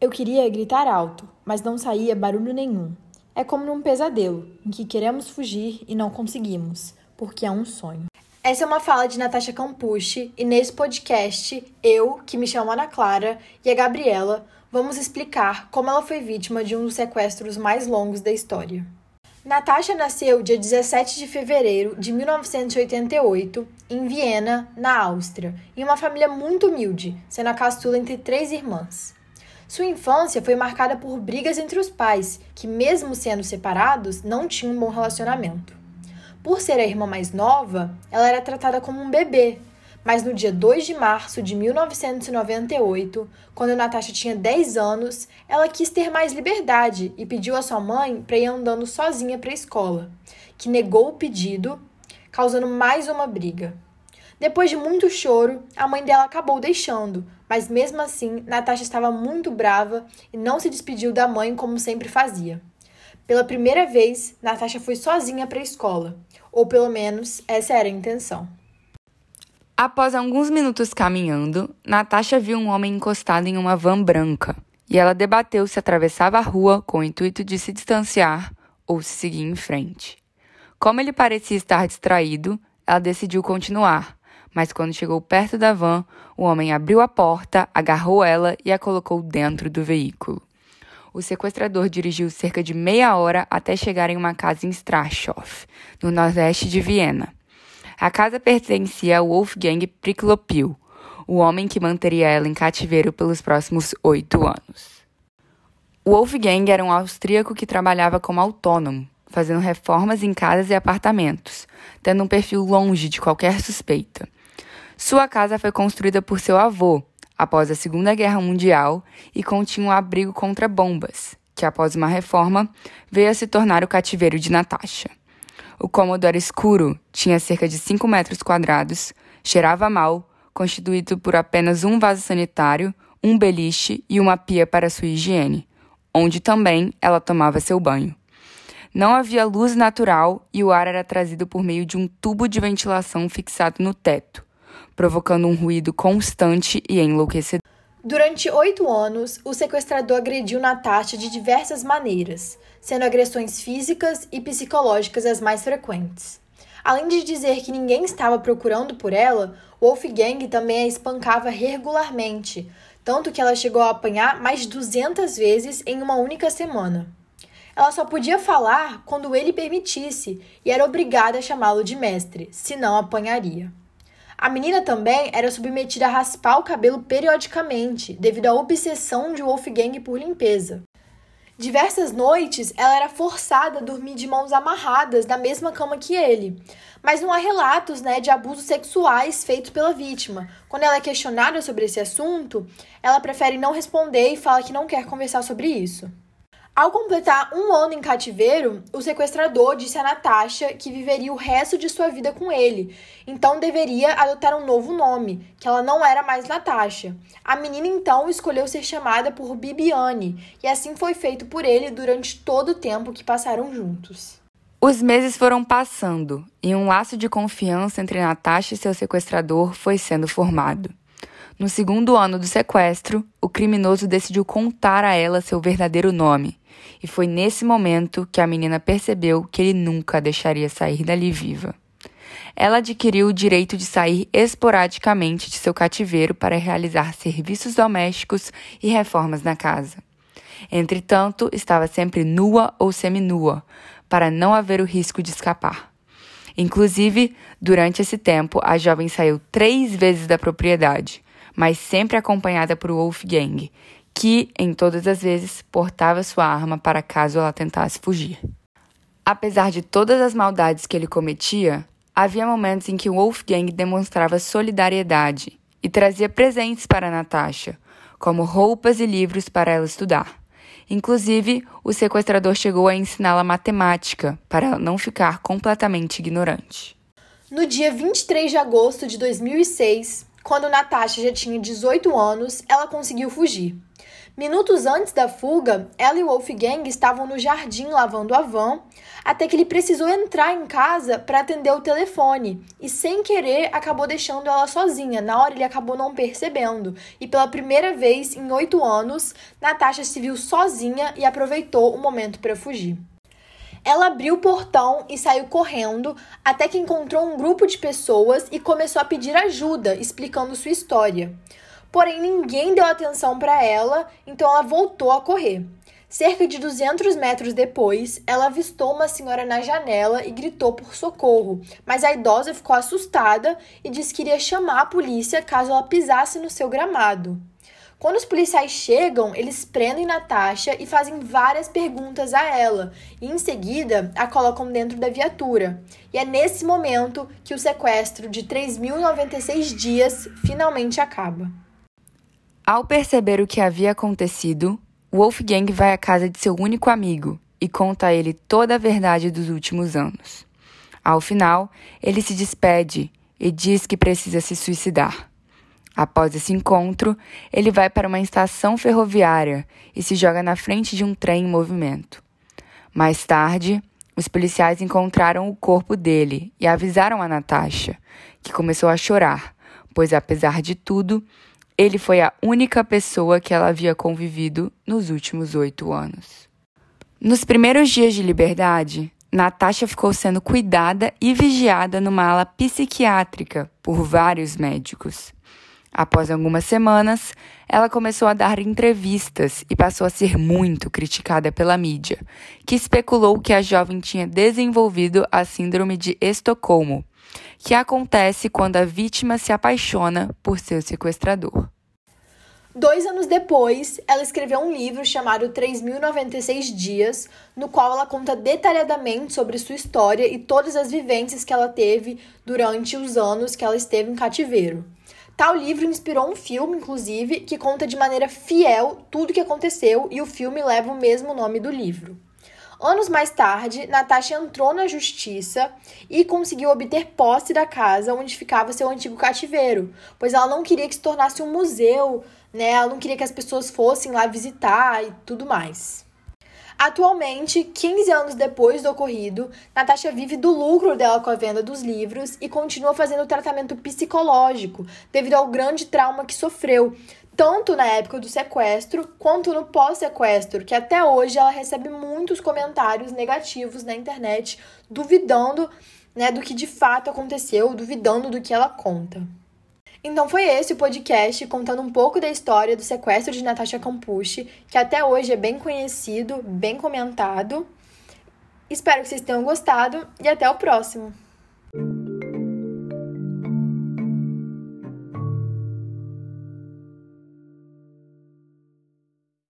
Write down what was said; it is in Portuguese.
Eu queria gritar alto, mas não saía barulho nenhum. É como num pesadelo, em que queremos fugir e não conseguimos, porque é um sonho. Essa é uma fala de Natasha Campucci e nesse podcast, eu, que me chamo Ana Clara, e a Gabriela vamos explicar como ela foi vítima de um dos sequestros mais longos da história. Natasha nasceu dia 17 de fevereiro de 1988 em Viena, na Áustria, em uma família muito humilde, sendo a caçula entre três irmãs. Sua infância foi marcada por brigas entre os pais, que, mesmo sendo separados, não tinham um bom relacionamento. Por ser a irmã mais nova, ela era tratada como um bebê, mas no dia 2 de março de 1998, quando Natasha tinha 10 anos, ela quis ter mais liberdade e pediu à sua mãe para ir andando sozinha para a escola, que negou o pedido, causando mais uma briga. Depois de muito choro, a mãe dela acabou deixando, mas mesmo assim, Natasha estava muito brava e não se despediu da mãe como sempre fazia. Pela primeira vez, Natasha foi sozinha para a escola, ou pelo menos essa era a intenção. Após alguns minutos caminhando, Natasha viu um homem encostado em uma van branca e ela debateu se atravessava a rua com o intuito de se distanciar ou se seguir em frente. Como ele parecia estar distraído, ela decidiu continuar, mas quando chegou perto da van, o homem abriu a porta, agarrou ela e a colocou dentro do veículo. O sequestrador dirigiu cerca de meia hora até chegar em uma casa em Strashof, no nordeste de Viena. A casa pertencia ao Wolfgang Priklopil, o homem que manteria ela em cativeiro pelos próximos oito anos. O Wolfgang era um austríaco que trabalhava como autônomo, fazendo reformas em casas e apartamentos, tendo um perfil longe de qualquer suspeita. Sua casa foi construída por seu avô após a Segunda Guerra Mundial e continha um abrigo contra bombas, que após uma reforma veio a se tornar o cativeiro de Natasha. O cômodo era escuro, tinha cerca de 5 metros quadrados, cheirava mal, constituído por apenas um vaso sanitário, um beliche e uma pia para sua higiene, onde também ela tomava seu banho. Não havia luz natural e o ar era trazido por meio de um tubo de ventilação fixado no teto, provocando um ruído constante e enlouquecedor. Durante oito anos, o sequestrador agrediu Natasha de diversas maneiras, sendo agressões físicas e psicológicas as mais frequentes. Além de dizer que ninguém estava procurando por ela, Wolfgang também a espancava regularmente, tanto que ela chegou a apanhar mais de 200 vezes em uma única semana. Ela só podia falar quando ele permitisse e era obrigada a chamá-lo de mestre, senão apanharia. A menina também era submetida a raspar o cabelo periodicamente, devido à obsessão de Wolfgang por limpeza. Diversas noites, ela era forçada a dormir de mãos amarradas na mesma cama que ele. Mas não há relatos né, de abusos sexuais feitos pela vítima. Quando ela é questionada sobre esse assunto, ela prefere não responder e fala que não quer conversar sobre isso. Ao completar um ano em cativeiro, o sequestrador disse a Natasha que viveria o resto de sua vida com ele, então deveria adotar um novo nome, que ela não era mais Natasha. A menina então escolheu ser chamada por Bibiane, e assim foi feito por ele durante todo o tempo que passaram juntos. Os meses foram passando e um laço de confiança entre Natasha e seu sequestrador foi sendo formado. No segundo ano do sequestro, o criminoso decidiu contar a ela seu verdadeiro nome, e foi nesse momento que a menina percebeu que ele nunca a deixaria sair dali viva. Ela adquiriu o direito de sair esporadicamente de seu cativeiro para realizar serviços domésticos e reformas na casa. Entretanto, estava sempre nua ou seminua, para não haver o risco de escapar. Inclusive, durante esse tempo, a jovem saiu três vezes da propriedade, mas sempre acompanhada por Wolfgang, que, em todas as vezes, portava sua arma para caso ela tentasse fugir. Apesar de todas as maldades que ele cometia, havia momentos em que Wolfgang demonstrava solidariedade e trazia presentes para Natasha, como roupas e livros para ela estudar. Inclusive, o sequestrador chegou a ensiná-la matemática para ela não ficar completamente ignorante. No dia 23 de agosto de 2006, quando Natasha já tinha 18 anos, ela conseguiu fugir. Minutos antes da fuga, ela e o Wolfgang estavam no jardim lavando a van, até que ele precisou entrar em casa para atender o telefone e, sem querer, acabou deixando ela sozinha. Na hora, ele acabou não percebendo. E pela primeira vez em oito anos, Natasha se viu sozinha e aproveitou o momento para fugir. Ela abriu o portão e saiu correndo até que encontrou um grupo de pessoas e começou a pedir ajuda, explicando sua história. Porém, ninguém deu atenção para ela, então ela voltou a correr. Cerca de 200 metros depois, ela avistou uma senhora na janela e gritou por socorro, mas a idosa ficou assustada e disse que iria chamar a polícia caso ela pisasse no seu gramado. Quando os policiais chegam, eles prendem Natasha e fazem várias perguntas a ela, e em seguida a colocam dentro da viatura. E é nesse momento que o sequestro de 3.096 dias finalmente acaba. Ao perceber o que havia acontecido, Wolfgang vai à casa de seu único amigo e conta a ele toda a verdade dos últimos anos. Ao final, ele se despede e diz que precisa se suicidar. Após esse encontro, ele vai para uma estação ferroviária e se joga na frente de um trem em movimento. Mais tarde, os policiais encontraram o corpo dele e avisaram a Natasha, que começou a chorar, pois apesar de tudo, ele foi a única pessoa que ela havia convivido nos últimos oito anos. Nos primeiros dias de liberdade, Natasha ficou sendo cuidada e vigiada numa ala psiquiátrica por vários médicos. Após algumas semanas, ela começou a dar entrevistas e passou a ser muito criticada pela mídia, que especulou que a jovem tinha desenvolvido a Síndrome de Estocolmo, que acontece quando a vítima se apaixona por seu sequestrador. Dois anos depois, ela escreveu um livro chamado 3096 Dias, no qual ela conta detalhadamente sobre sua história e todas as vivências que ela teve durante os anos que ela esteve em cativeiro. Tal livro inspirou um filme, inclusive, que conta de maneira fiel tudo o que aconteceu e o filme leva o mesmo nome do livro. Anos mais tarde, Natasha entrou na justiça e conseguiu obter posse da casa onde ficava seu antigo cativeiro, pois ela não queria que se tornasse um museu, né? Ela não queria que as pessoas fossem lá visitar e tudo mais. Atualmente, 15 anos depois do ocorrido, Natasha vive do lucro dela com a venda dos livros e continua fazendo tratamento psicológico devido ao grande trauma que sofreu, tanto na época do sequestro quanto no pós-sequestro, que até hoje ela recebe muitos comentários negativos na internet, duvidando né, do que de fato aconteceu, duvidando do que ela conta. Então foi esse o podcast contando um pouco da história do sequestro de Natasha Campucci, que até hoje é bem conhecido, bem comentado. Espero que vocês tenham gostado e até o próximo.